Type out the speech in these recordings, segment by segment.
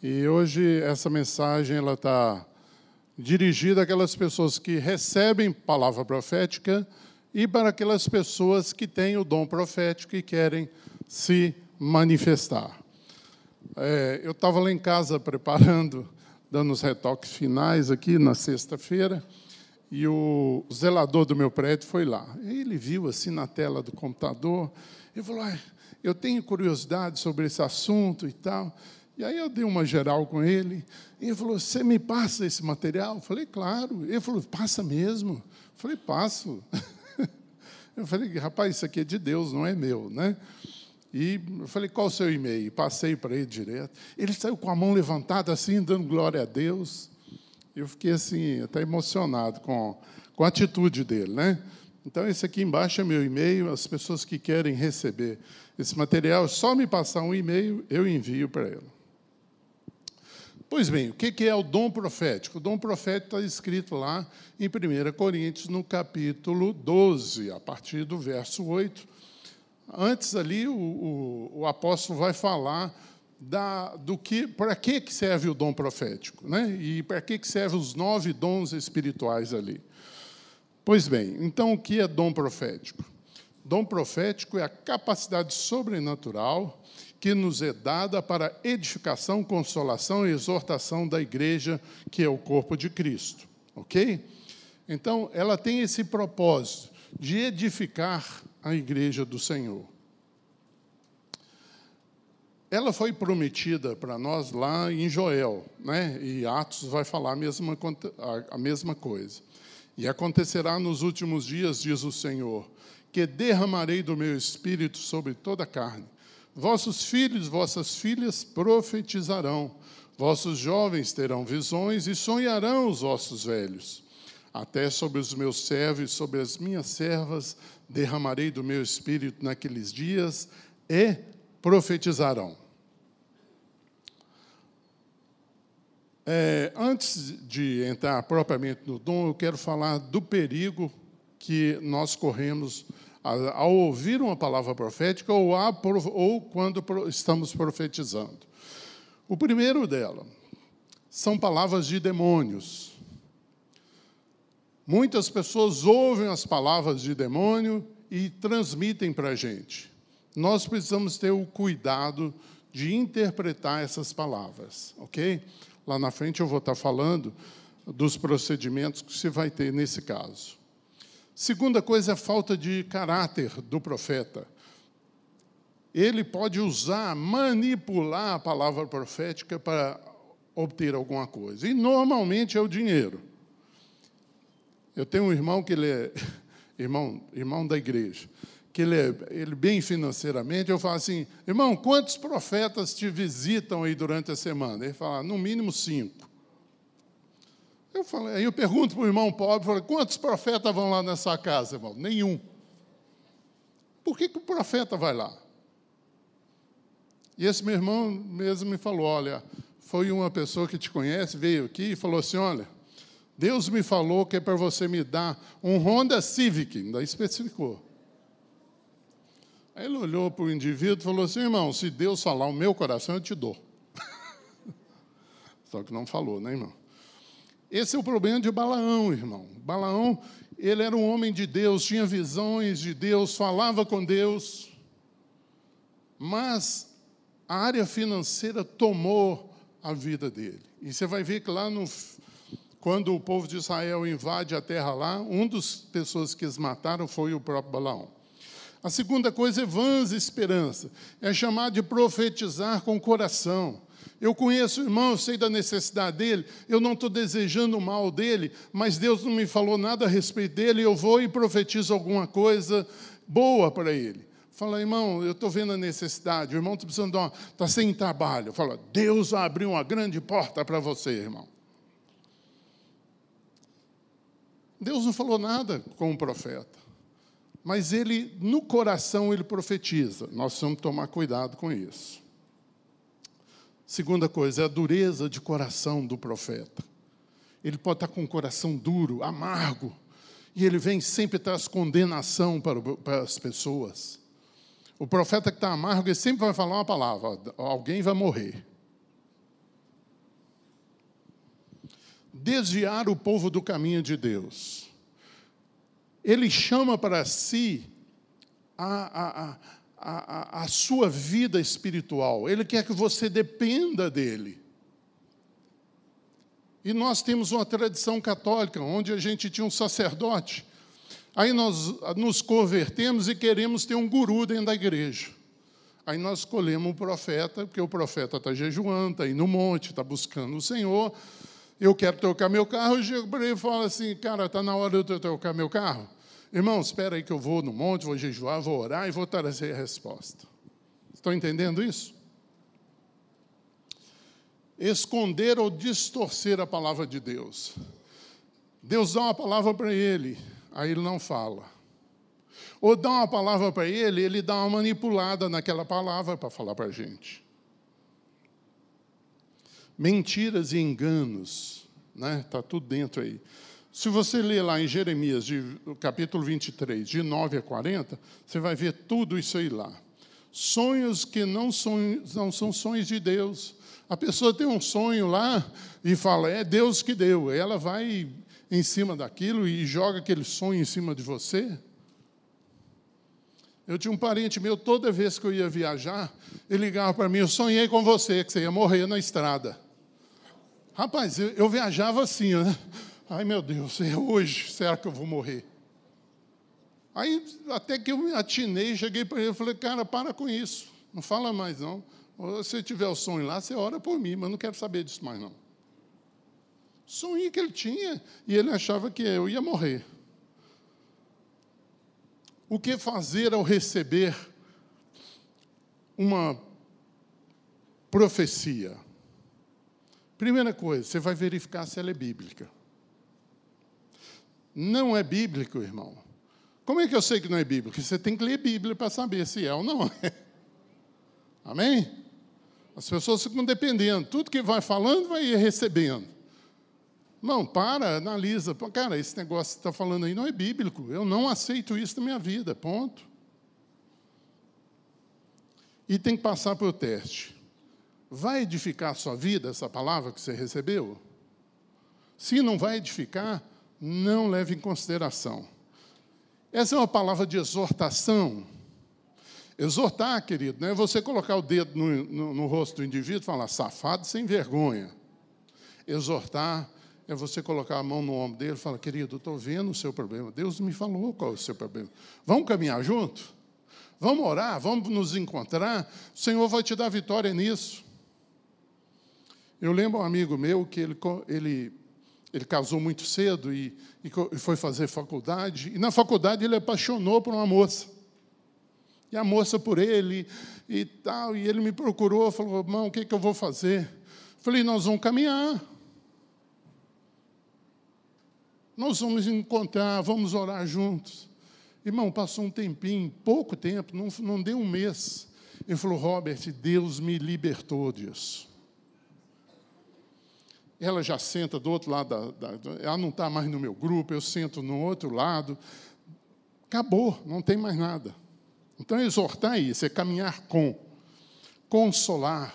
E hoje essa mensagem ela está dirigida àquelas pessoas que recebem palavra profética e para aquelas pessoas que têm o dom profético e querem se manifestar. É, eu estava lá em casa preparando, dando os retoques finais aqui na sexta-feira, e o zelador do meu prédio foi lá. Ele viu assim na tela do computador, e falou: ah, Eu tenho curiosidade sobre esse assunto e tal. E aí eu dei uma geral com ele, e ele falou: Você me passa esse material? Eu falei: Claro. Ele falou: Passa mesmo? Eu falei: Passo. Eu falei: Rapaz, isso aqui é de Deus, não é meu, né? E eu falei: Qual o seu e-mail? Passei para ele direto. Ele saiu com a mão levantada, assim, dando glória a Deus. Eu fiquei assim, até emocionado com, com a atitude dele, né? Então, esse aqui embaixo é meu e-mail. As pessoas que querem receber esse material, é só me passar um e-mail, eu envio para ele. Pois bem, o que é o dom profético? O dom profético está escrito lá em 1 Coríntios, no capítulo 12, a partir do verso 8. Antes ali, o, o, o apóstolo vai falar da, do que, para que serve o dom profético, né? e para que servem os nove dons espirituais ali. Pois bem, então o que é dom profético? Dom profético é a capacidade sobrenatural que nos é dada para edificação, consolação e exortação da igreja, que é o corpo de Cristo. Ok? Então, ela tem esse propósito de edificar a igreja do Senhor. Ela foi prometida para nós lá em Joel, né? e Atos vai falar a mesma, a mesma coisa. E acontecerá nos últimos dias, diz o Senhor, derramarei do meu espírito sobre toda a carne Vossos filhos, vossas filhas profetizarão, vossos jovens terão visões e sonharão os vossos velhos. Até sobre os meus servos, sobre as minhas servas, derramarei do meu espírito naqueles dias e profetizarão. É, antes de entrar propriamente no dom, eu quero falar do perigo que nós corremos ao ouvir uma palavra profética ou, a, ou quando estamos profetizando. O primeiro dela são palavras de demônios. Muitas pessoas ouvem as palavras de demônio e transmitem para a gente. Nós precisamos ter o cuidado de interpretar essas palavras, ok? Lá na frente eu vou estar falando dos procedimentos que se vai ter nesse caso. Segunda coisa é a falta de caráter do profeta. Ele pode usar, manipular a palavra profética para obter alguma coisa. E normalmente é o dinheiro. Eu tenho um irmão que ele é irmão, irmão da igreja, que ele é ele bem financeiramente. Eu falo assim, irmão, quantos profetas te visitam aí durante a semana? Ele fala, no mínimo cinco. Eu falei, aí eu pergunto para o irmão pobre, falei, quantos profetas vão lá nessa casa, irmão? Nenhum. Por que, que o profeta vai lá? E esse meu irmão mesmo me falou, olha, foi uma pessoa que te conhece, veio aqui e falou assim, olha, Deus me falou que é para você me dar um Honda Civic, ainda especificou. Aí ele olhou para o indivíduo e falou assim, irmão, se Deus falar o meu coração, eu te dou. Só que não falou, né, irmão? Esse é o problema de Balaão, irmão. Balaão, ele era um homem de Deus, tinha visões de Deus, falava com Deus, mas a área financeira tomou a vida dele. E você vai ver que lá no quando o povo de Israel invade a terra lá, uma das pessoas que eles mataram foi o próprio Balaão. A segunda coisa é vãs esperança, é chamar de profetizar com o coração. Eu conheço o irmão, eu sei da necessidade dele, eu não estou desejando o mal dele, mas Deus não me falou nada a respeito dele, eu vou e profetizo alguma coisa boa para ele. Fala, irmão, eu estou vendo a necessidade, o irmão está precisando de uma, está sem trabalho. Fala, Deus vai abrir uma grande porta para você, irmão. Deus não falou nada com o profeta, mas ele, no coração, ele profetiza. Nós precisamos tomar cuidado com isso. Segunda coisa, é a dureza de coração do profeta. Ele pode estar com o coração duro, amargo, e ele vem sempre traz condenação para, para as pessoas. O profeta que está amargo, ele sempre vai falar uma palavra: alguém vai morrer. desviar o povo do caminho de Deus. Ele chama para si a, a, a, a, sua vida espiritual, ele quer que você dependa dele. E nós temos uma tradição católica, onde a gente tinha um sacerdote. Aí nós nos convertemos e queremos ter um guru dentro da igreja. Aí nós escolhemos um profeta, porque o profeta está jejuando, está indo no monte, está buscando o Senhor. Eu quero trocar meu carro, eu chego para ele e falo assim, cara, está na hora de eu trocar meu carro? Irmão, espera aí que eu vou no monte, vou jejuar, vou orar e vou trazer a resposta. Estão entendendo isso? Esconder ou distorcer a palavra de Deus. Deus dá uma palavra para ele, aí ele não fala. Ou dá uma palavra para ele, ele dá uma manipulada naquela palavra para falar para a gente. Mentiras e enganos, né? Está tudo dentro aí. Se você ler lá em Jeremias, de, capítulo 23, de 9 a 40, você vai ver tudo isso aí lá. Sonhos que não, não são sonhos de Deus. A pessoa tem um sonho lá e fala, é Deus que deu. Ela vai em cima daquilo e joga aquele sonho em cima de você. Eu tinha um parente meu, toda vez que eu ia viajar, ele ligava para mim: Eu sonhei com você, que você ia morrer na estrada. Rapaz, eu, eu viajava assim, né? Ai meu Deus, é hoje, será que eu vou morrer? Aí, até que eu me atinei, cheguei para ele e falei: Cara, para com isso, não fala mais não. Se tiver o sonho lá, você ora por mim, mas não quero saber disso mais não. Sonhei que ele tinha e ele achava que eu ia morrer. O que fazer ao receber uma profecia? Primeira coisa, você vai verificar se ela é bíblica. Não é bíblico, irmão. Como é que eu sei que não é bíblico? Você tem que ler Bíblia para saber se é ou não é. Amém? As pessoas ficam dependendo. Tudo que vai falando, vai recebendo. Não, para, analisa. Cara, esse negócio que está falando aí não é bíblico. Eu não aceito isso na minha vida, ponto. E tem que passar para o teste. Vai edificar a sua vida, essa palavra que você recebeu? Se não vai edificar, não leve em consideração. Essa é uma palavra de exortação. Exortar, querido, não é você colocar o dedo no, no, no rosto do indivíduo e falar, safado sem vergonha. Exortar é você colocar a mão no ombro dele e falar, querido, estou vendo o seu problema. Deus me falou qual é o seu problema. Vamos caminhar junto? Vamos orar? Vamos nos encontrar? O Senhor vai te dar vitória nisso. Eu lembro um amigo meu que ele, ele, ele casou muito cedo e, e foi fazer faculdade. E na faculdade ele apaixonou por uma moça. E a moça por ele e tal. E ele me procurou, falou, irmão, o que, que eu vou fazer? Falei, nós vamos caminhar. Nós vamos encontrar, vamos orar juntos. Irmão, passou um tempinho, pouco tempo, não, não deu um mês. Ele falou, Robert, Deus me libertou disso. Ela já senta do outro lado, da, da, ela não está mais no meu grupo, eu sento no outro lado. Acabou, não tem mais nada. Então, exortar isso é caminhar com, consolar,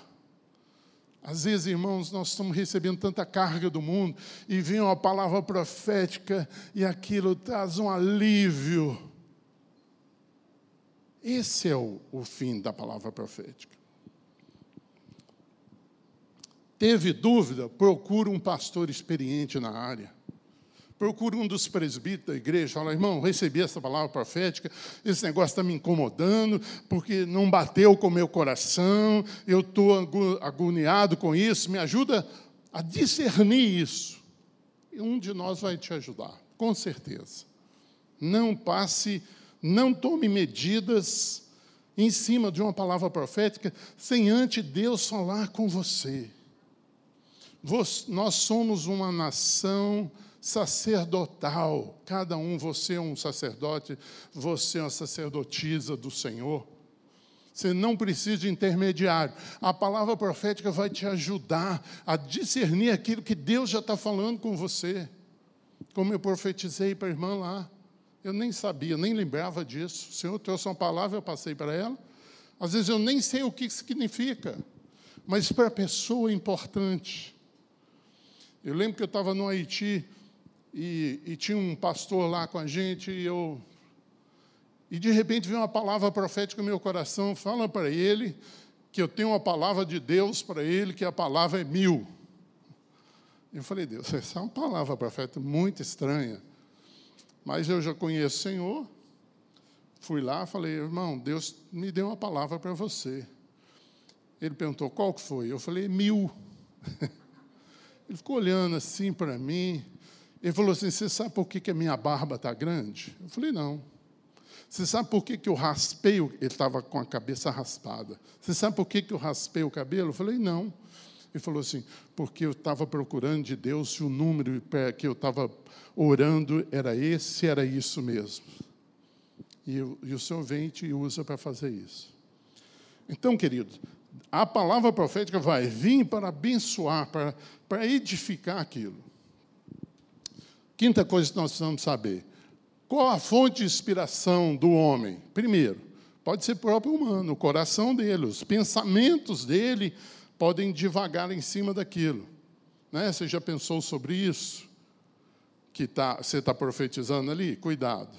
às vezes, irmãos, nós estamos recebendo tanta carga do mundo e vem uma palavra profética e aquilo traz um alívio. Esse é o, o fim da palavra profética. Teve dúvida? Procura um pastor experiente na área. Procura um dos presbíteros da igreja, fala, irmão, recebi essa palavra profética, esse negócio está me incomodando, porque não bateu com o meu coração, eu estou agoniado com isso, me ajuda a discernir isso. E um de nós vai te ajudar, com certeza. Não passe, não tome medidas em cima de uma palavra profética sem antes Deus falar com você. Nós somos uma nação sacerdotal. Cada um, você é um sacerdote, você é uma sacerdotisa do Senhor. Você não precisa de intermediário. A palavra profética vai te ajudar a discernir aquilo que Deus já está falando com você. Como eu profetizei para a irmã lá. Eu nem sabia, nem lembrava disso. O Senhor trouxe uma palavra, eu passei para ela. Às vezes eu nem sei o que significa, mas para a pessoa é importante. Eu lembro que eu estava no Haiti e, e, tinha um pastor lá com a gente e eu e de repente veio uma palavra profética no meu coração, fala para ele que eu tenho uma palavra de Deus para ele, que a palavra é mil. Eu falei, Deus, essa é uma palavra profética muito estranha. Mas eu já conheço o Senhor. Fui lá, falei, irmão, Deus me deu uma palavra para você. Ele perguntou, qual que foi? Eu falei, mil. Ele ficou olhando assim para mim. Ele falou assim, você sabe por que, que a minha barba está grande? Eu falei, não. Você sabe por que, que eu raspei? Ele estava com a cabeça raspada. Você sabe por que, que eu raspei o cabelo? Eu falei, não. Ele falou assim, porque eu estava procurando de Deus se o número que eu estava orando era esse, era isso mesmo. E, e o Senhor vem e te usa para fazer isso. Então, querido, a palavra profética vai vir para abençoar, para, para edificar aquilo. Quinta coisa que nós precisamos saber: qual a fonte de inspiração do homem? Primeiro, pode ser próprio humano, o coração dele, os pensamentos dele podem divagar em cima daquilo. Né? Você já pensou sobre isso? Que tá, você está profetizando ali? Cuidado.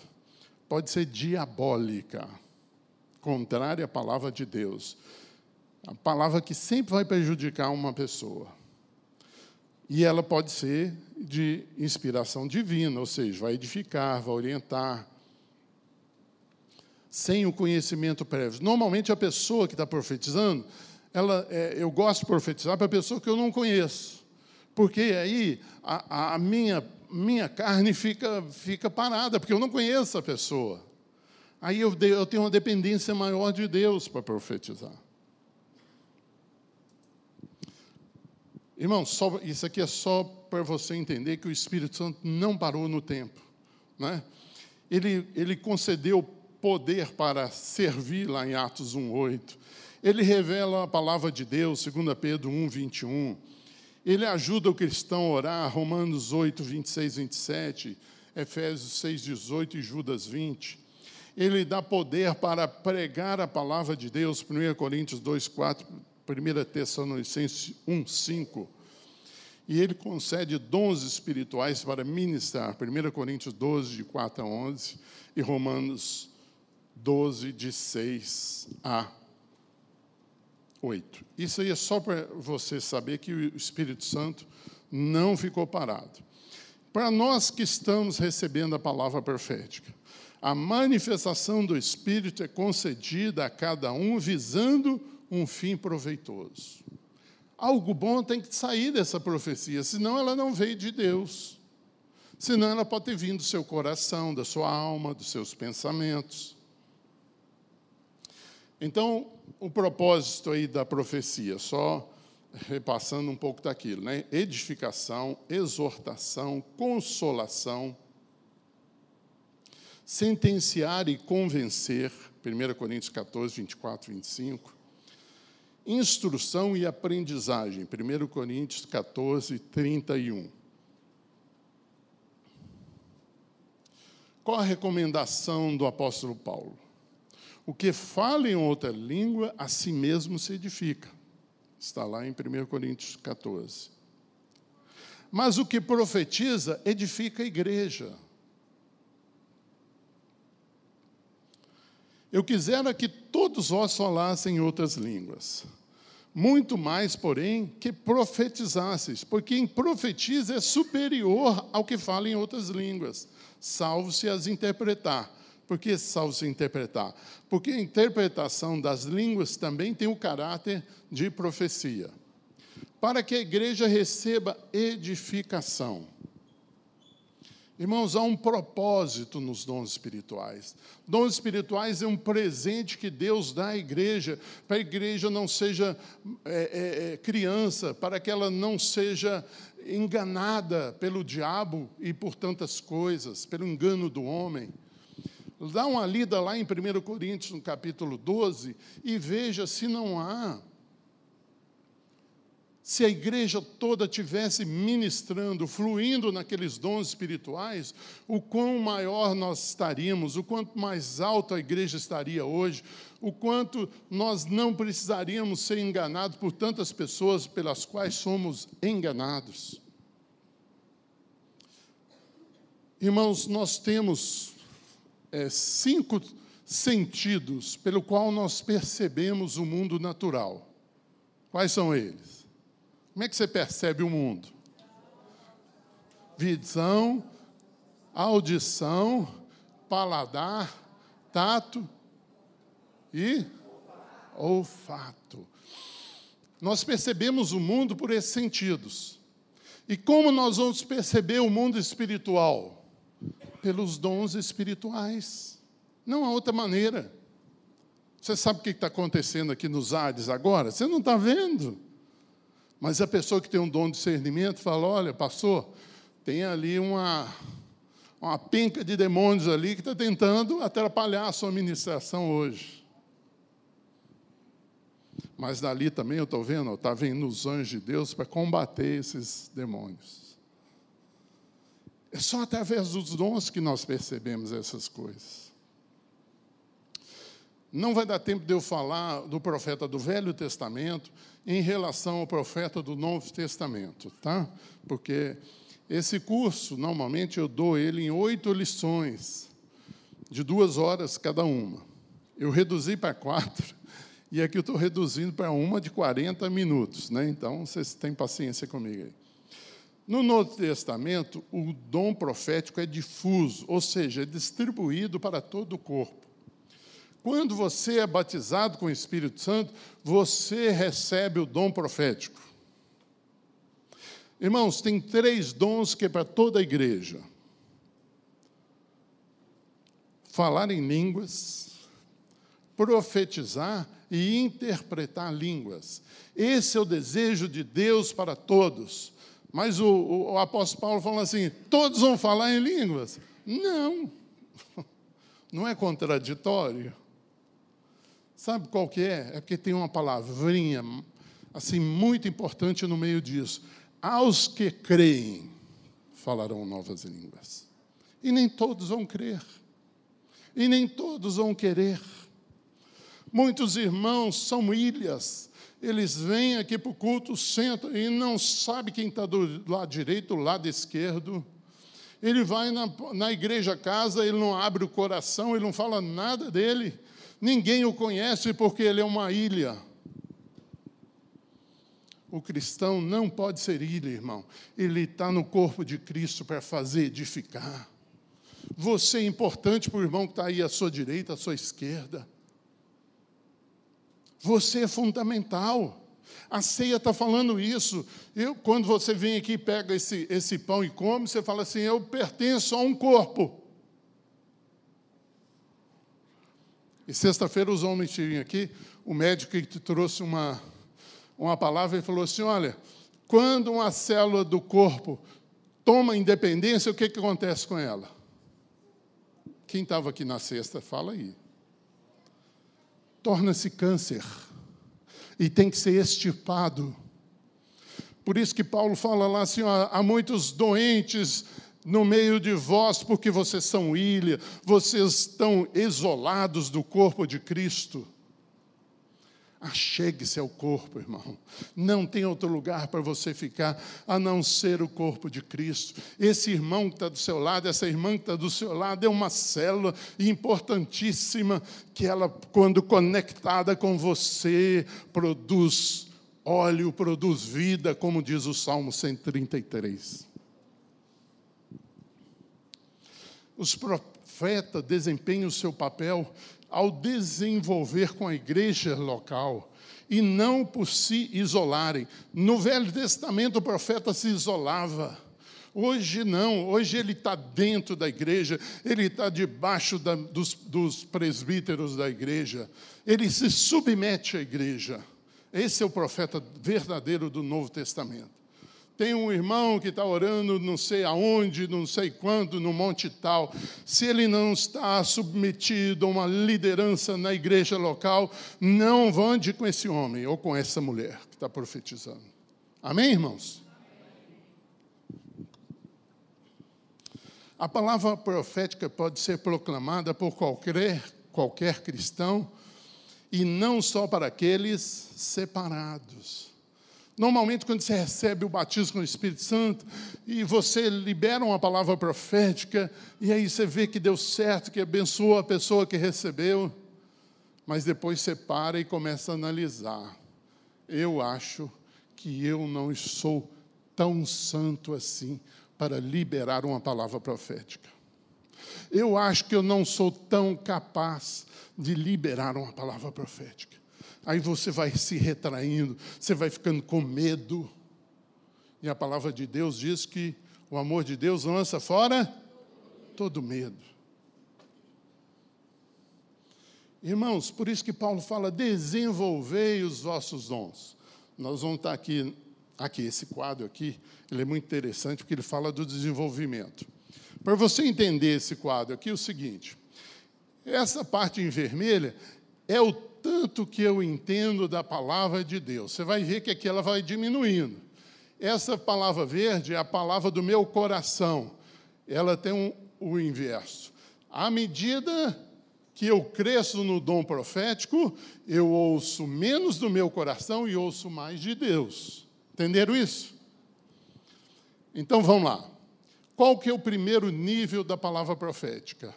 Pode ser diabólica, contrária à palavra de Deus. A palavra que sempre vai prejudicar uma pessoa. E ela pode ser de inspiração divina, ou seja, vai edificar, vai orientar, sem o conhecimento prévio. Normalmente a pessoa que está profetizando, ela, é, eu gosto de profetizar para a pessoa que eu não conheço, porque aí a, a minha, minha carne fica, fica parada, porque eu não conheço a pessoa. Aí eu, eu tenho uma dependência maior de Deus para profetizar. Irmão, só, isso aqui é só para você entender que o Espírito Santo não parou no tempo. Né? Ele, ele concedeu poder para servir lá em Atos 1,8. Ele revela a palavra de Deus, 2 Pedro 1, 21. Ele ajuda o cristão a orar, Romanos 8, 26, 27, Efésios 6, 18 e Judas 20. Ele dá poder para pregar a palavra de Deus, 1 Coríntios 2, 4, 1 Tessalonicenses 1, 5. E ele concede dons espirituais para ministrar, 1 Coríntios 12, de 4 a 11, e Romanos 12, de 6 a 8. Isso aí é só para você saber que o Espírito Santo não ficou parado. Para nós que estamos recebendo a palavra profética, a manifestação do Espírito é concedida a cada um visando um fim proveitoso. Algo bom tem que sair dessa profecia, senão ela não veio de Deus. Senão ela pode ter vindo do seu coração, da sua alma, dos seus pensamentos. Então, o propósito aí da profecia, só repassando um pouco daquilo, né? Edificação, exortação, consolação, sentenciar e convencer, 1 Coríntios 14, 24, 25, Instrução e aprendizagem, 1 Coríntios 14, 31. Qual a recomendação do apóstolo Paulo? O que fala em outra língua, a si mesmo se edifica. Está lá em 1 Coríntios 14. Mas o que profetiza, edifica a igreja. Eu quisera que todos vós falassem outras línguas. Muito mais, porém, que profetizasseis, porque quem profetiza é superior ao que fala em outras línguas, salvo se as interpretar. Por que salvo se interpretar? Porque a interpretação das línguas também tem o caráter de profecia. Para que a igreja receba edificação. Irmãos, há um propósito nos dons espirituais. Dons espirituais é um presente que Deus dá à igreja, para a igreja não seja é, é, é, criança, para que ela não seja enganada pelo diabo e por tantas coisas, pelo engano do homem. Dá uma lida lá em 1 Coríntios, no capítulo 12, e veja se não há se a igreja toda tivesse ministrando, fluindo naqueles dons espirituais, o quão maior nós estaríamos, o quanto mais alto a igreja estaria hoje, o quanto nós não precisaríamos ser enganados por tantas pessoas pelas quais somos enganados. Irmãos, nós temos é, cinco sentidos pelo qual nós percebemos o mundo natural. Quais são eles? Como é que você percebe o mundo? Visão, audição, paladar, tato e olfato. Nós percebemos o mundo por esses sentidos. E como nós vamos perceber o mundo espiritual? Pelos dons espirituais. Não há outra maneira. Você sabe o que está acontecendo aqui nos ares agora? Você não está vendo. Mas a pessoa que tem um dom de discernimento fala: olha, pastor, tem ali uma, uma penca de demônios ali que está tentando atrapalhar a sua ministração hoje. Mas dali também eu estou vendo, está vindo os anjos de Deus para combater esses demônios. É só através dos dons que nós percebemos essas coisas. Não vai dar tempo de eu falar do profeta do Velho Testamento em relação ao profeta do Novo Testamento, tá? Porque esse curso, normalmente, eu dou ele em oito lições, de duas horas cada uma. Eu reduzi para quatro, e aqui eu estou reduzindo para uma de 40 minutos, né? Então, vocês têm paciência comigo aí. No Novo Testamento, o dom profético é difuso, ou seja, é distribuído para todo o corpo. Quando você é batizado com o Espírito Santo, você recebe o dom profético. Irmãos, tem três dons que é para toda a igreja: falar em línguas, profetizar e interpretar línguas. Esse é o desejo de Deus para todos. Mas o, o, o apóstolo Paulo fala assim: todos vão falar em línguas? Não, não é contraditório. Sabe qual que é? É porque tem uma palavrinha assim muito importante no meio disso. Aos que creem falarão novas línguas. E nem todos vão crer. E nem todos vão querer. Muitos irmãos são ilhas. Eles vêm aqui para o culto, sentam e não sabe quem está do lado direito, do lado esquerdo. Ele vai na, na igreja casa, ele não abre o coração, ele não fala nada dele. Ninguém o conhece porque ele é uma ilha. O cristão não pode ser ilha, irmão. Ele está no corpo de Cristo para fazer edificar. Você é importante para o irmão que está aí à sua direita, à sua esquerda. Você é fundamental. A ceia está falando isso. Eu, quando você vem aqui e pega esse, esse pão e come, você fala assim: eu pertenço a um corpo. E sexta-feira os homens tinham aqui, o médico que trouxe uma, uma palavra e falou assim: olha, quando uma célula do corpo toma independência, o que, que acontece com ela? Quem estava aqui na sexta, fala aí. Torna-se câncer e tem que ser extirpado. Por isso que Paulo fala lá assim: ó, há muitos doentes no meio de vós, porque vocês são ilha, vocês estão isolados do corpo de Cristo. Achegue-se ao corpo, irmão. Não tem outro lugar para você ficar a não ser o corpo de Cristo. Esse irmão que está do seu lado, essa irmã que está do seu lado, é uma célula importantíssima que ela, quando conectada com você, produz óleo, produz vida, como diz o Salmo 133. Os profetas desempenham o seu papel ao desenvolver com a igreja local e não por se isolarem. No Velho Testamento, o profeta se isolava. Hoje não, hoje ele está dentro da igreja, ele está debaixo da, dos, dos presbíteros da igreja, ele se submete à igreja. Esse é o profeta verdadeiro do Novo Testamento. Tem um irmão que está orando não sei aonde, não sei quando, no monte tal. Se ele não está submetido a uma liderança na igreja local, não ande com esse homem ou com essa mulher que está profetizando. Amém, irmãos? A palavra profética pode ser proclamada por qualquer, qualquer cristão e não só para aqueles separados. Normalmente, quando você recebe o batismo com o Espírito Santo e você libera uma palavra profética, e aí você vê que deu certo, que abençoou a pessoa que recebeu, mas depois você para e começa a analisar. Eu acho que eu não sou tão santo assim para liberar uma palavra profética. Eu acho que eu não sou tão capaz de liberar uma palavra profética. Aí você vai se retraindo, você vai ficando com medo. E a palavra de Deus diz que o amor de Deus lança fora todo medo. Irmãos, por isso que Paulo fala: desenvolvei os vossos dons. Nós vamos estar aqui, aqui, esse quadro aqui, ele é muito interessante porque ele fala do desenvolvimento. Para você entender esse quadro aqui, é o seguinte: essa parte em vermelha é o tanto que eu entendo da palavra de Deus. Você vai ver que aqui ela vai diminuindo. Essa palavra verde é a palavra do meu coração. Ela tem um, o inverso. À medida que eu cresço no dom profético, eu ouço menos do meu coração e ouço mais de Deus. Entenderam isso? Então vamos lá. Qual que é o primeiro nível da palavra profética?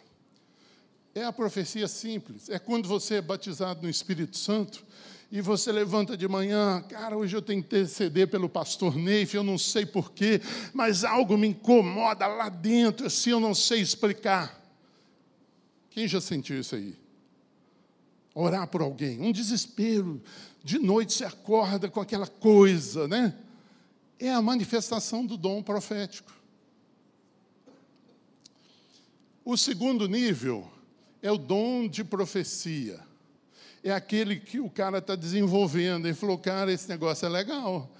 É a profecia simples. É quando você é batizado no Espírito Santo e você levanta de manhã, cara, hoje eu tenho que interceder pelo pastor Neif, eu não sei porquê, mas algo me incomoda lá dentro, assim eu não sei explicar. Quem já sentiu isso aí? Orar por alguém, um desespero, de noite se acorda com aquela coisa, né? É a manifestação do dom profético. O segundo nível é o dom de profecia. É aquele que o cara está desenvolvendo. Ele falou, cara, esse negócio é legal.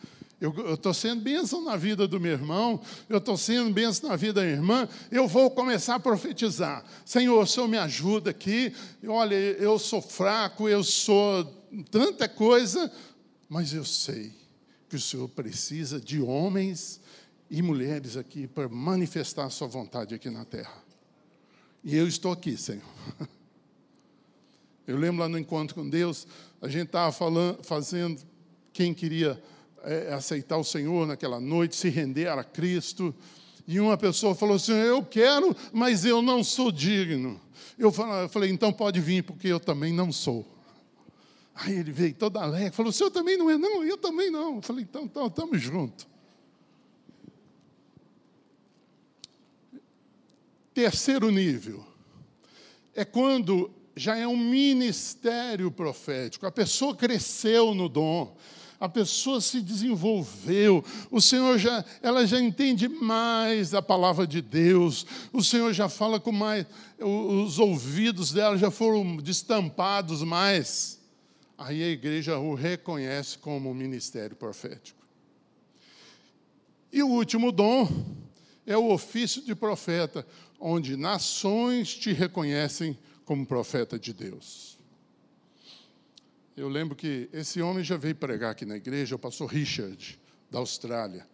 Eu estou sendo bênção na vida do meu irmão, eu estou sendo bênção na vida da irmã, eu vou começar a profetizar. Senhor, o Senhor me ajuda aqui. Olha, eu sou fraco, eu sou tanta coisa, mas eu sei que o Senhor precisa de homens e mulheres aqui para manifestar a sua vontade aqui na terra. E eu estou aqui, Senhor. Eu lembro lá no encontro com Deus, a gente estava fazendo quem queria é, aceitar o Senhor naquela noite, se render a Cristo. E uma pessoa falou assim: Eu quero, mas eu não sou digno. Eu falei: Então pode vir, porque eu também não sou. Aí ele veio todo alegre, falou: O senhor também não é? Não, eu também não. Eu falei: Então, então estamos juntos. Terceiro nível é quando já é um ministério profético, a pessoa cresceu no dom, a pessoa se desenvolveu, o Senhor já, ela já entende mais a palavra de Deus, o Senhor já fala com mais, os ouvidos dela já foram destampados mais. Aí a igreja o reconhece como ministério profético. E o último dom é o ofício de profeta onde nações te reconhecem como profeta de Deus. Eu lembro que esse homem já veio pregar aqui na igreja, o pastor Richard, da Austrália.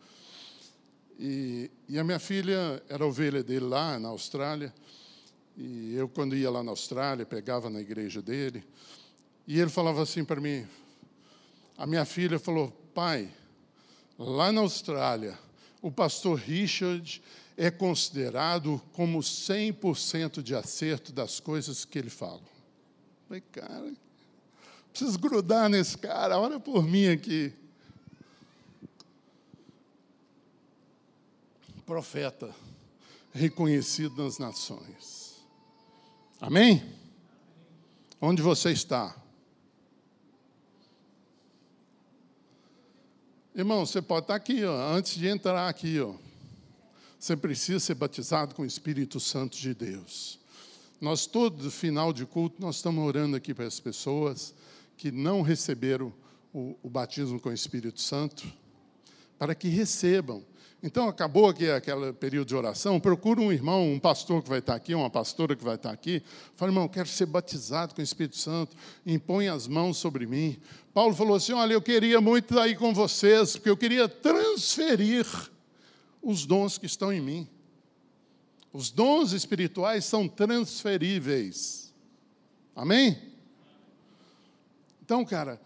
E, e, a minha filha era ovelha dele lá na Austrália. E eu, quando ia lá na Austrália, pegava na igreja dele. E ele falava assim para mim: a minha filha falou, pai, lá na Austrália, o pastor Richard é considerado como 100% de acerto das coisas que ele fala. Falei, cara, preciso grudar nesse cara, olha por mim aqui. Profeta, reconhecido nas nações. Amém? Onde você está? Irmão, você pode estar aqui, ó, antes de entrar aqui, ó. Você precisa ser batizado com o Espírito Santo de Deus. Nós, todo final de culto, nós estamos orando aqui para as pessoas que não receberam o, o batismo com o Espírito Santo, para que recebam. Então, acabou aqui aquele período de oração, procura um irmão, um pastor que vai estar aqui, uma pastora que vai estar aqui. Fala, irmão, quero ser batizado com o Espírito Santo, impõe as mãos sobre mim. Paulo falou assim: olha, eu queria muito estar aí com vocês, porque eu queria transferir os dons que estão em mim. Os dons espirituais são transferíveis. Amém? Então, cara,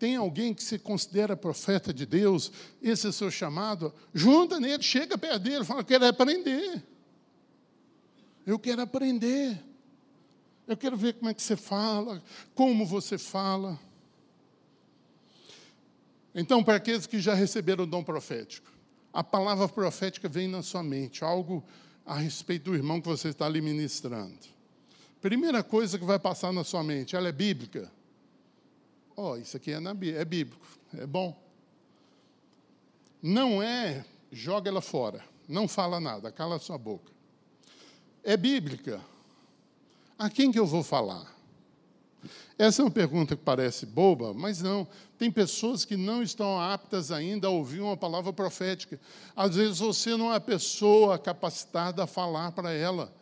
Tem alguém que se considera profeta de Deus, esse é seu chamado, junta nele, chega perto dele, fala: Eu quero aprender. Eu quero aprender. Eu quero ver como é que você fala, como você fala. Então, para aqueles que já receberam o dom profético, a palavra profética vem na sua mente, algo a respeito do irmão que você está ali ministrando. Primeira coisa que vai passar na sua mente, ela é bíblica? Ó, oh, isso aqui é, na, é bíblico, é bom. Não é, joga ela fora, não fala nada, cala a sua boca. É bíblica? A quem que eu vou falar? Essa é uma pergunta que parece boba, mas não. Tem pessoas que não estão aptas ainda a ouvir uma palavra profética. Às vezes você não é a pessoa capacitada a falar para ela.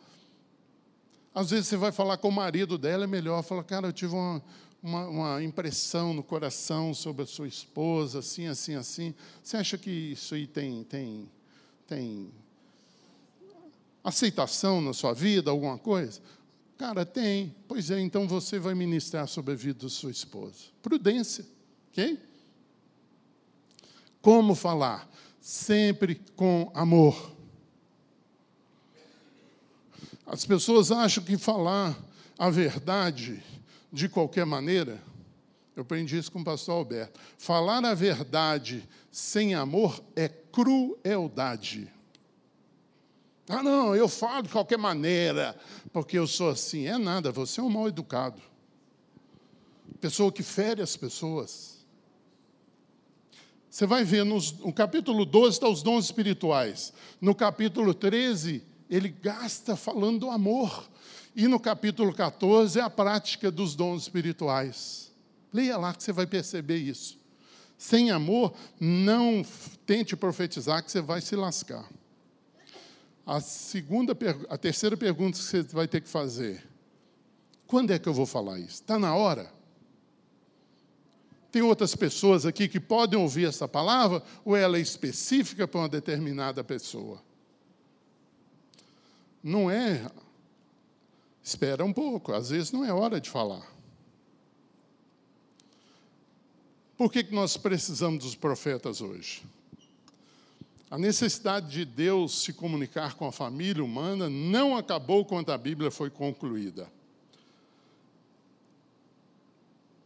Às vezes você vai falar com o marido dela, é melhor falar, cara, eu tive uma, uma, uma, impressão no coração sobre a sua esposa, assim, assim, assim. Você acha que isso aí tem, tem, tem aceitação na sua vida, alguma coisa? Cara, tem. Pois é, então você vai ministrar sobre a vida da sua esposa. Prudência, ok? Como falar? Sempre com amor. As pessoas acham que falar a verdade de qualquer maneira, eu aprendi isso com o pastor Alberto. Falar a verdade sem amor é crueldade. Ah, não, eu falo de qualquer maneira, porque eu sou assim. É nada, você é um mal educado. Pessoa que fere as pessoas. Você vai ver nos, no capítulo 12 está os dons espirituais. No capítulo 13, ele gasta falando do amor. E no capítulo 14 é a prática dos dons espirituais. Leia lá que você vai perceber isso. Sem amor, não tente profetizar que você vai se lascar. A segunda, a terceira pergunta que você vai ter que fazer: quando é que eu vou falar isso? Está na hora? Tem outras pessoas aqui que podem ouvir essa palavra ou ela é específica para uma determinada pessoa? Não é. Espera um pouco, às vezes não é hora de falar. Por que, que nós precisamos dos profetas hoje? A necessidade de Deus se comunicar com a família humana não acabou quando a Bíblia foi concluída.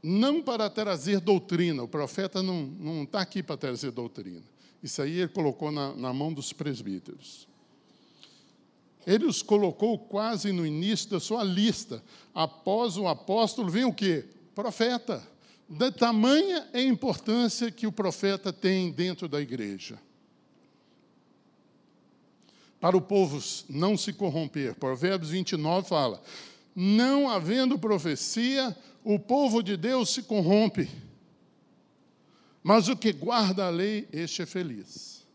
Não para trazer doutrina, o profeta não está aqui para trazer doutrina. Isso aí ele colocou na, na mão dos presbíteros. Ele os colocou quase no início da sua lista. Após o apóstolo vem o quê? Profeta. Da tamanha é a importância que o profeta tem dentro da igreja para o povo não se corromper. Provérbios 29 fala: Não havendo profecia, o povo de Deus se corrompe. Mas o que guarda a lei, este é feliz.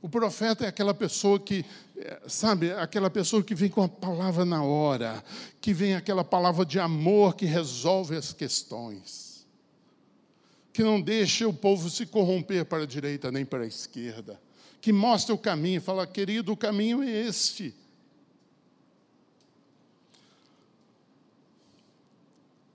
O profeta é aquela pessoa que, é, sabe, aquela pessoa que vem com a palavra na hora, que vem aquela palavra de amor que resolve as questões, que não deixa o povo se corromper para a direita nem para a esquerda que mostra o caminho, fala, querido, o caminho é este.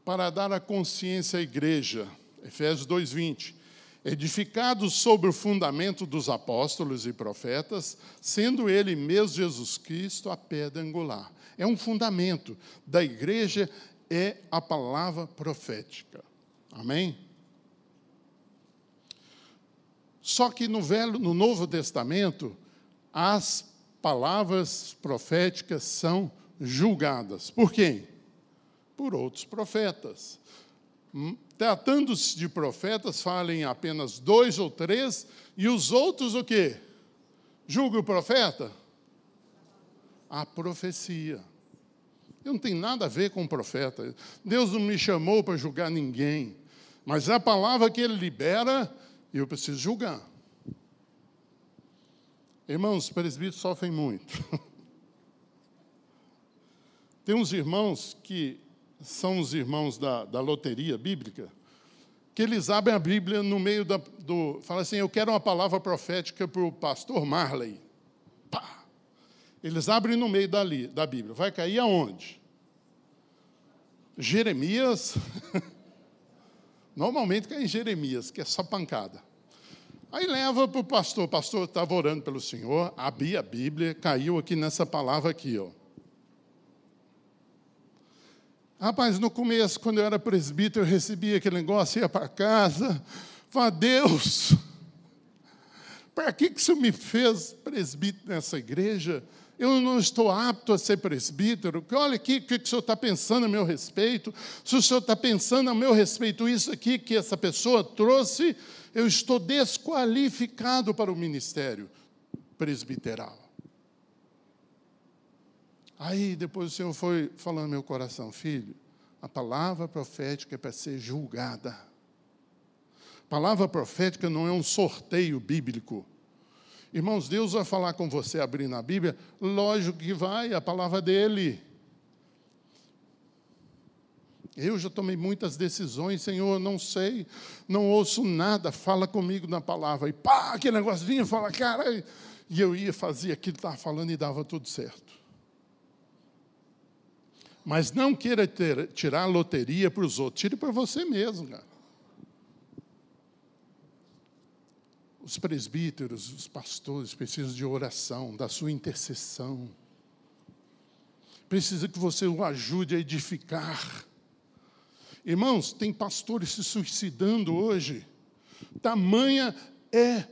Para dar a consciência à igreja, Efésios 2:20, edificados sobre o fundamento dos apóstolos e profetas, sendo ele mesmo Jesus Cristo a pedra angular. É um fundamento da igreja é a palavra profética. Amém? Só que no Velho, no Novo Testamento, as palavras proféticas são julgadas. Por quem? Por outros profetas. Hum, tratando-se de profetas, falem apenas dois ou três, e os outros o quê? Julga o profeta? A profecia. Eu não tenho nada a ver com profeta. Deus não me chamou para julgar ninguém. Mas a palavra que ele libera eu preciso julgar. Irmãos, os presbíteros sofrem muito. Tem uns irmãos que são os irmãos da, da loteria bíblica, que eles abrem a Bíblia no meio da, do. Fala assim: Eu quero uma palavra profética para o pastor Marley. Pá! Eles abrem no meio dali, da Bíblia. Vai cair aonde? Jeremias, Normalmente cai em Jeremias, que é só pancada. Aí leva para o pastor. Pastor estava orando pelo Senhor, abria a Bíblia, caiu aqui nessa palavra aqui, ó. Rapaz, no começo, quando eu era presbítero, eu recebia aquele negócio, ia para casa, falava, Deus, para que, que o me fez presbítero nessa igreja? Eu não estou apto a ser presbítero. Olha aqui o que o senhor está pensando a meu respeito. Se o senhor está pensando a meu respeito isso aqui que essa pessoa trouxe, eu estou desqualificado para o ministério presbiteral. Aí depois o Senhor foi falando no meu coração, filho, a palavra profética é para ser julgada. A palavra profética não é um sorteio bíblico. Irmãos, Deus vai falar com você abrindo a Bíblia, lógico que vai, a palavra dele. Eu já tomei muitas decisões, Senhor, não sei, não ouço nada, fala comigo na palavra. E pá, aquele negócio vinha, fala, cara, e eu ia fazer aquilo que estava falando e dava tudo certo. Mas não queira ter, tirar a loteria para os outros, tire para você mesmo, cara. Os presbíteros, os pastores precisam de oração, da sua intercessão. Precisa que você o ajude a edificar. Irmãos, tem pastores se suicidando hoje. Tamanha é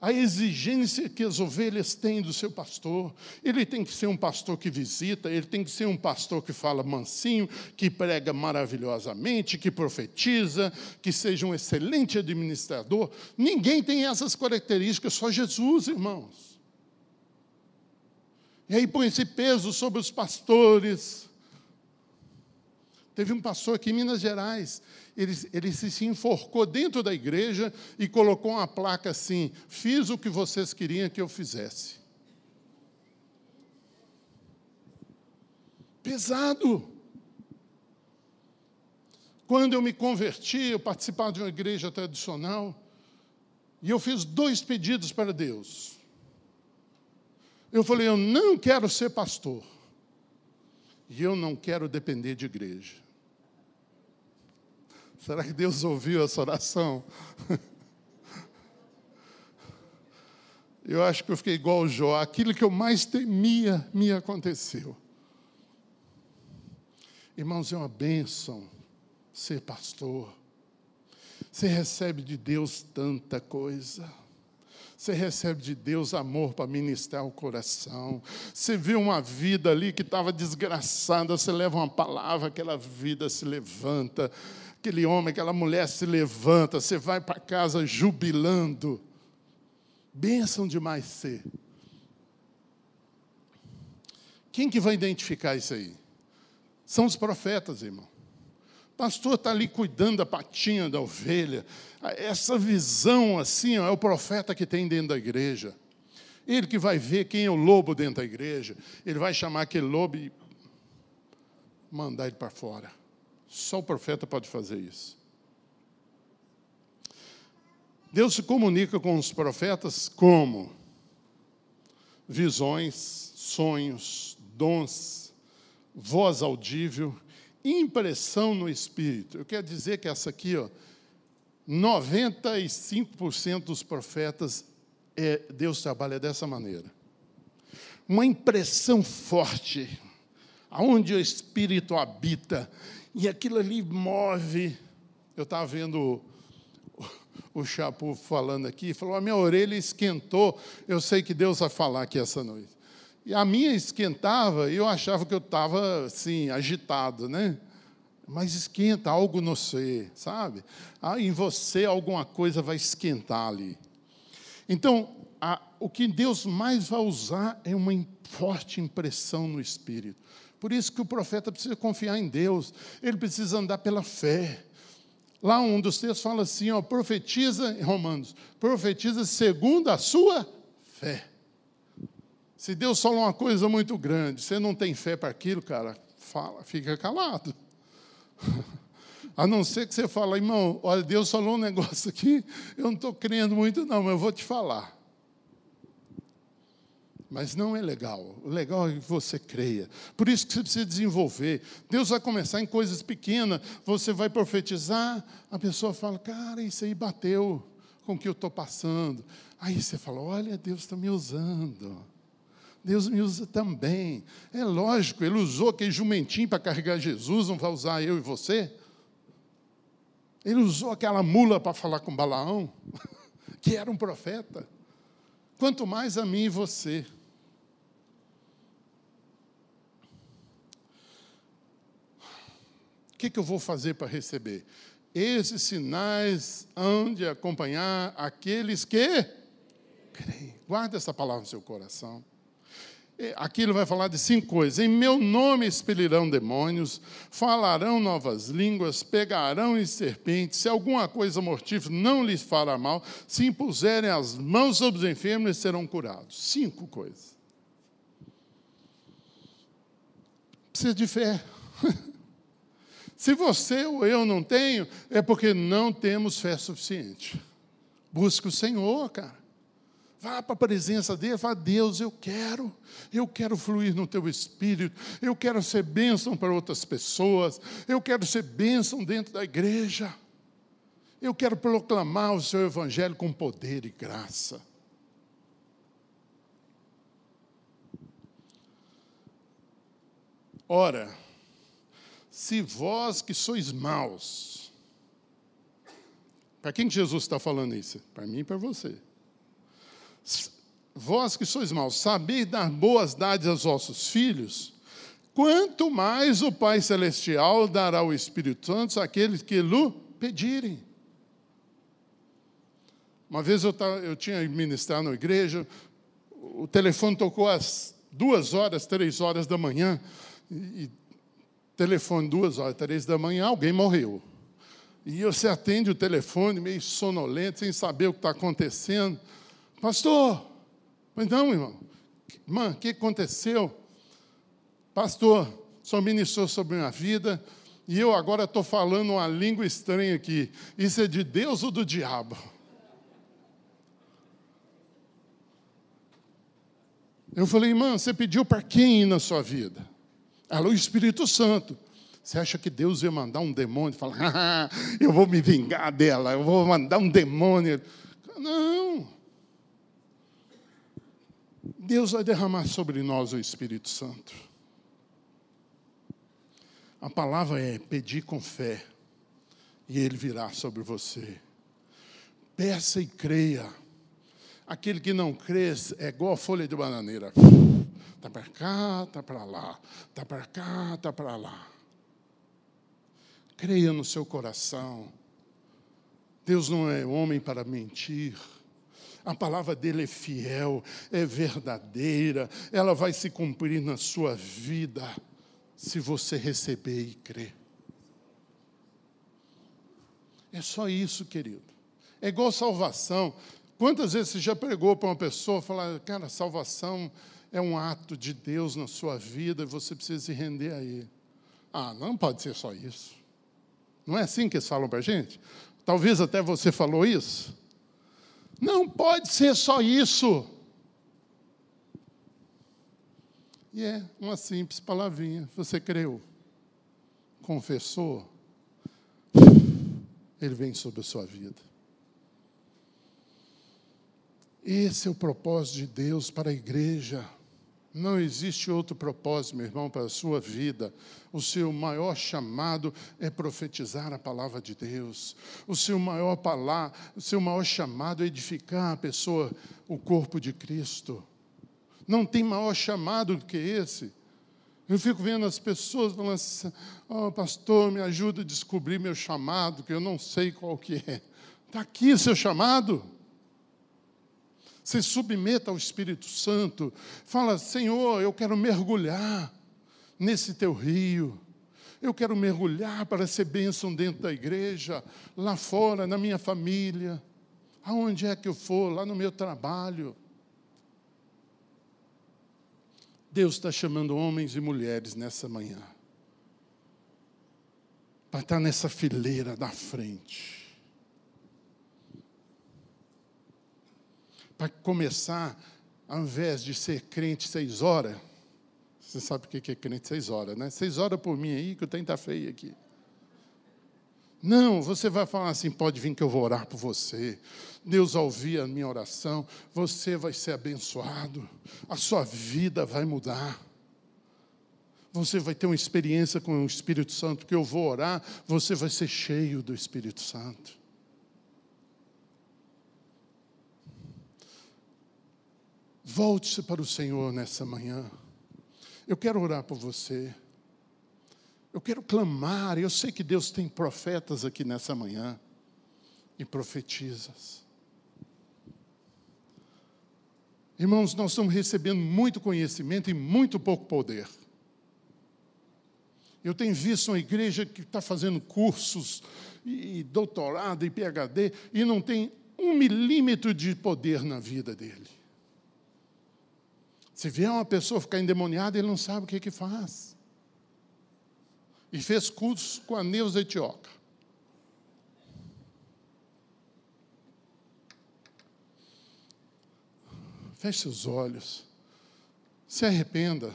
a exigência que as ovelhas têm do seu pastor. Ele tem que ser um pastor que visita, ele tem que ser um pastor que fala mansinho, que prega maravilhosamente, que profetiza, que seja um excelente administrador. Ninguém tem essas características, só Jesus, irmãos. E aí põe esse peso sobre os pastores. Teve um pastor aqui em Minas Gerais, ele, ele se enforcou dentro da igreja e colocou uma placa assim: Fiz o que vocês queriam que eu fizesse. Pesado. Quando eu me converti, eu participava de uma igreja tradicional, e eu fiz dois pedidos para Deus. Eu falei: Eu não quero ser pastor, e eu não quero depender de igreja. Será que Deus ouviu essa oração? Eu acho que eu fiquei igual o Jó. Aquilo que eu mais temia me aconteceu. Irmãos, é uma bênção ser pastor. Você recebe de Deus tanta coisa. Você recebe de Deus amor para ministrar o coração. Você vê uma vida ali que estava desgraçada, você leva uma palavra, aquela vida se levanta aquele homem, aquela mulher se levanta, você vai para casa jubilando. Bênção demais ser. Quem que vai identificar isso aí? São os profetas, irmão. O pastor está ali cuidando da patinha da ovelha. Essa visão assim ó, é o profeta que tem dentro da igreja. Ele que vai ver quem é o lobo dentro da igreja. Ele vai chamar aquele lobo e mandar ele para fora. Só o profeta pode fazer isso. Deus se comunica com os profetas como? Visões, sonhos, dons, voz audível, impressão no espírito. Eu quero dizer que essa aqui, ó, 95% dos profetas, é, Deus trabalha dessa maneira. Uma impressão forte, aonde o Espírito habita, e aquilo ali move. Eu estava vendo o, Chapu falando aqui, falou: a minha orelha esquentou, eu sei que Deus vai falar aqui essa noite. E a minha esquentava e eu achava que eu estava assim, agitado, né? Mas esquenta algo no ser, sabe? Ah, em você alguma coisa vai esquentar ali. Então, a, o que Deus mais vai usar é uma forte impressão no espírito. Por isso que o profeta precisa confiar em Deus, ele precisa andar pela fé. Lá um dos textos fala assim, ó, profetiza, em Romanos, profetiza segundo a sua fé. Se Deus falou uma coisa muito grande, você não tem fé para aquilo, cara, fala, fica calado. A não ser que você fale, irmão, olha, Deus falou um negócio aqui, eu não estou crendo muito, não, mas eu vou te falar. Mas não é legal. O legal é que você creia. Por isso que você precisa desenvolver. Deus vai começar em coisas pequenas. Você vai profetizar, a pessoa fala, cara, isso aí bateu com o que eu estou passando. Aí você fala, olha, Deus está me usando. Deus me usa também. É lógico, ele usou aquele jumentinho para carregar Jesus, não vai usar eu e você? Ele usou aquela mula para falar com Balaão, que era um profeta. Quanto mais a mim e você. Que, que eu vou fazer para receber? Esses sinais hão de acompanhar aqueles que creem. Guarda essa palavra no seu coração. Aquilo vai falar de cinco coisas. Em meu nome expelirão demônios, falarão novas línguas, pegarão em serpentes. Se alguma coisa mortífera não lhes fará mal, se impuserem as mãos sobre os enfermos, serão curados. Cinco coisas. Precisa de fé. Se você ou eu não tenho, é porque não temos fé suficiente. Busque o Senhor, cara. Vá para a presença dele, fala, Deus, eu quero, eu quero fluir no teu espírito, eu quero ser bênção para outras pessoas, eu quero ser bênção dentro da igreja, eu quero proclamar o seu evangelho com poder e graça. Ora, se vós que sois maus, para quem Jesus está falando isso? Para mim e para você vós que sois maus, sabeis dar boas dádivas aos vossos filhos, quanto mais o Pai Celestial dará o Espírito Santo àqueles que lhe pedirem. Uma vez eu, tava, eu tinha ministrado na igreja, o telefone tocou às duas horas, três horas da manhã, e telefone duas horas, três da manhã, alguém morreu. E você atende o telefone meio sonolento, sem saber o que está acontecendo. Pastor, não, irmão. Irmã, o que aconteceu? Pastor, só ministrou sobre minha vida e eu agora estou falando uma língua estranha aqui. Isso é de Deus ou do diabo? Eu falei, irmã, você pediu para quem ir na sua vida? Ela, o Espírito Santo. Você acha que Deus ia mandar um demônio e falar, ah, eu vou me vingar dela, eu vou mandar um demônio? Não. Deus vai derramar sobre nós o Espírito Santo. A palavra é pedir com fé, e ele virá sobre você. Peça e creia. Aquele que não crê é igual a folha de bananeira. Está para cá, está para lá. Está para cá, está para lá. Creia no seu coração. Deus não é homem para mentir. A palavra dele é fiel, é verdadeira, ela vai se cumprir na sua vida, se você receber e crer. É só isso, querido. É igual salvação. Quantas vezes você já pregou para uma pessoa falar, cara, salvação é um ato de Deus na sua vida e você precisa se render a Ele. Ah, não pode ser só isso. Não é assim que eles falam para a gente? Talvez até você falou isso. Não pode ser só isso. E é uma simples palavrinha. Você creu, confessou, ele vem sobre a sua vida. Esse é o propósito de Deus para a igreja. Não existe outro propósito, meu irmão, para a sua vida. O seu maior chamado é profetizar a palavra de Deus. O seu maior palavra, o seu maior chamado é edificar a pessoa, o corpo de Cristo. Não tem maior chamado do que esse. Eu fico vendo as pessoas falando assim, oh, pastor, me ajuda a descobrir meu chamado, que eu não sei qual que é. Está aqui o seu chamado se submeta ao Espírito Santo. Fala, Senhor, eu quero mergulhar nesse teu rio. Eu quero mergulhar para ser bênção dentro da igreja, lá fora, na minha família, aonde é que eu for, lá no meu trabalho. Deus está chamando homens e mulheres nessa manhã, para estar nessa fileira da frente para começar ao invés de ser crente seis horas, você sabe o que é crente seis horas, né? Seis horas por mim aí, que o tempo está feio aqui. Não, você vai falar assim: pode vir que eu vou orar por você. Deus vai ouvir a minha oração, você vai ser abençoado, a sua vida vai mudar. Você vai ter uma experiência com o Espírito Santo, que eu vou orar, você vai ser cheio do Espírito Santo. Volte-se para o Senhor nessa manhã. Eu quero orar por você. Eu quero clamar. Eu sei que Deus tem profetas aqui nessa manhã e profetizas. Irmãos, nós estamos recebendo muito conhecimento e muito pouco poder. Eu tenho visto uma igreja que está fazendo cursos e doutorado e PhD e não tem um milímetro de poder na vida dele. Se vier uma pessoa ficar endemoniada, ele não sabe o que, que faz. E fez curso com a Neuza Etioca. Feche seus olhos. Se arrependa.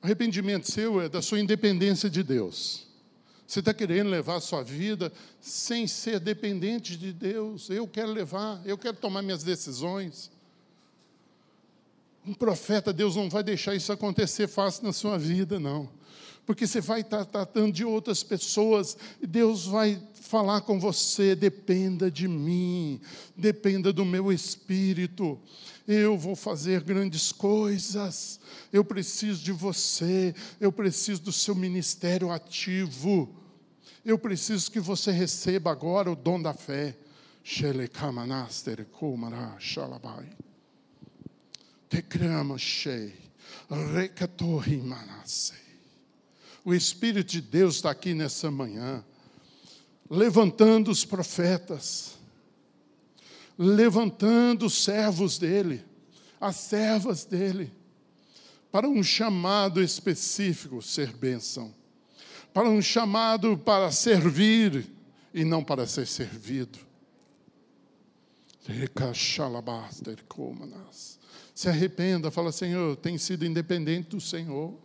Arrependimento seu é da sua independência de Deus. Você está querendo levar a sua vida sem ser dependente de Deus. Eu quero levar, eu quero tomar minhas decisões. Um profeta, Deus não vai deixar isso acontecer fácil na sua vida, não. Porque você vai estar tratando de outras pessoas e Deus vai falar com você: dependa de mim, dependa do meu espírito. Eu vou fazer grandes coisas. Eu preciso de você. Eu preciso do seu ministério ativo. Eu preciso que você receba agora o dom da fé. Shelekamaster kumara shalabai. O Espírito de Deus está aqui nessa manhã, levantando os profetas, levantando os servos dele, as servas dele, para um chamado específico ser bênção, para um chamado para servir e não para ser servido. Se arrependa, fala, Senhor, eu tenho sido independente do Senhor.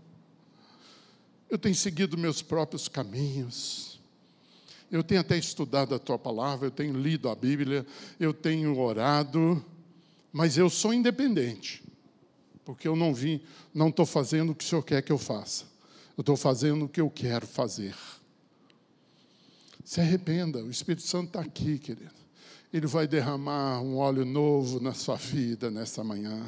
Eu tenho seguido meus próprios caminhos. Eu tenho até estudado a tua palavra, eu tenho lido a Bíblia, eu tenho orado, mas eu sou independente. Porque eu não vim, não estou fazendo o que o Senhor quer que eu faça. Eu estou fazendo o que eu quero fazer. Se arrependa, o Espírito Santo está aqui, querido. Ele vai derramar um óleo novo na sua vida nessa manhã.